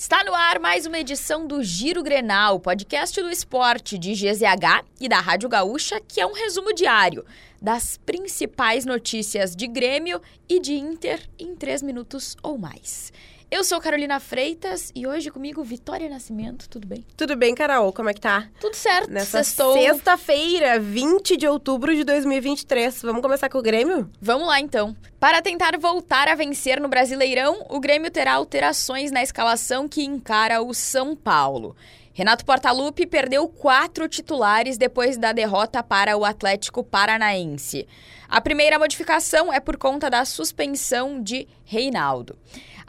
Está no ar mais uma edição do Giro Grenal, podcast do esporte de GZH e da Rádio Gaúcha, que é um resumo diário das principais notícias de Grêmio e de Inter em três minutos ou mais. Eu sou Carolina Freitas e hoje comigo Vitória Nascimento, tudo bem? Tudo bem, Carol? Como é que tá? Tudo certo. Nessa Sextou. sexta-feira, 20 de outubro de 2023. Vamos começar com o Grêmio? Vamos lá então. Para tentar voltar a vencer no Brasileirão, o Grêmio terá alterações na escalação que encara o São Paulo. Renato Portaluppi perdeu quatro titulares depois da derrota para o Atlético Paranaense. A primeira modificação é por conta da suspensão de Reinaldo.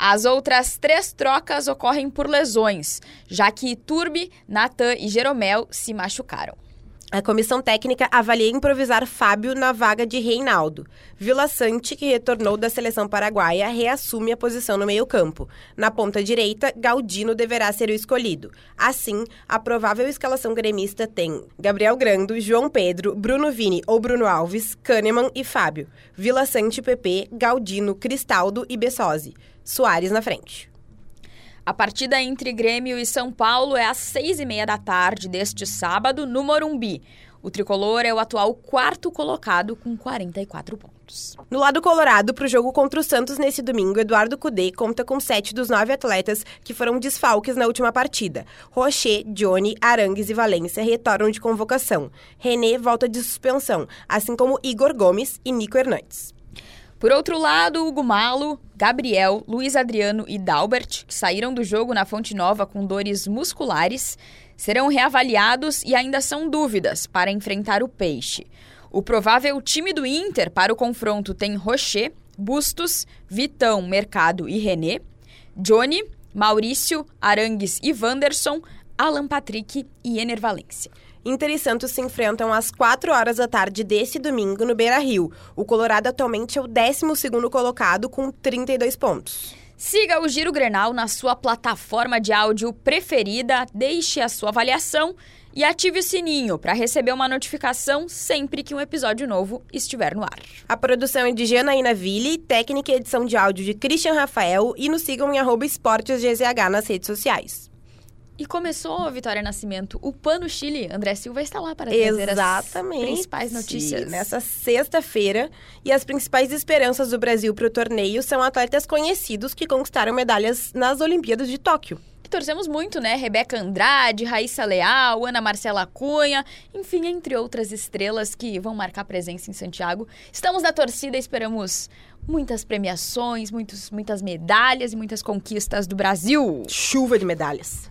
As outras três trocas ocorrem por lesões, já que Turbi, Natan e Jeromel se machucaram. A comissão técnica avalia improvisar Fábio na vaga de Reinaldo. Vila Sante, que retornou da seleção paraguaia, reassume a posição no meio-campo. Na ponta direita, Galdino deverá ser o escolhido. Assim, a provável escalação gremista tem Gabriel Grando, João Pedro, Bruno Vini ou Bruno Alves, Kahneman e Fábio. Vila Sante, PP, Galdino, Cristaldo e Bessosi. Soares na frente. A partida entre Grêmio e São Paulo é às seis e meia da tarde deste sábado, no Morumbi. O tricolor é o atual quarto colocado com 44 pontos. No lado colorado, para o jogo contra o Santos nesse domingo, Eduardo Cudê conta com sete dos nove atletas que foram desfalques na última partida. Rocher, Johnny, Arangues e Valência retornam de convocação. René volta de suspensão, assim como Igor Gomes e Nico Hernandes. Por outro lado, Hugo Malo, Gabriel, Luiz Adriano e Dalbert, que saíram do jogo na Fonte Nova com dores musculares, serão reavaliados e ainda são dúvidas para enfrentar o Peixe. O provável time do Inter para o confronto tem Rocher, Bustos, Vitão, Mercado e René, Johnny, Maurício, Arangues e Wanderson, Alan Patrick e Ener Valência. Inter e Santos se enfrentam às 4 horas da tarde desse domingo no Beira-Rio. O Colorado atualmente é o 12º colocado com 32 pontos. Siga o Giro Grenal na sua plataforma de áudio preferida, deixe a sua avaliação e ative o sininho para receber uma notificação sempre que um episódio novo estiver no ar. A produção é de Janaína Ville, técnica e edição de áudio de Christian Rafael e nos sigam em arroba esportesgzh nas redes sociais. E começou, Vitória Nascimento, o Pano Chile. André Silva está lá para trazer Exatamente. as principais notícias. Nessa sexta-feira. E as principais esperanças do Brasil para o torneio são atletas conhecidos que conquistaram medalhas nas Olimpíadas de Tóquio. Torcemos muito, né? Rebeca Andrade, Raíssa Leal, Ana Marcela Cunha, enfim, entre outras estrelas que vão marcar presença em Santiago. Estamos na torcida, esperamos muitas premiações, muitos, muitas medalhas e muitas conquistas do Brasil. Chuva de medalhas.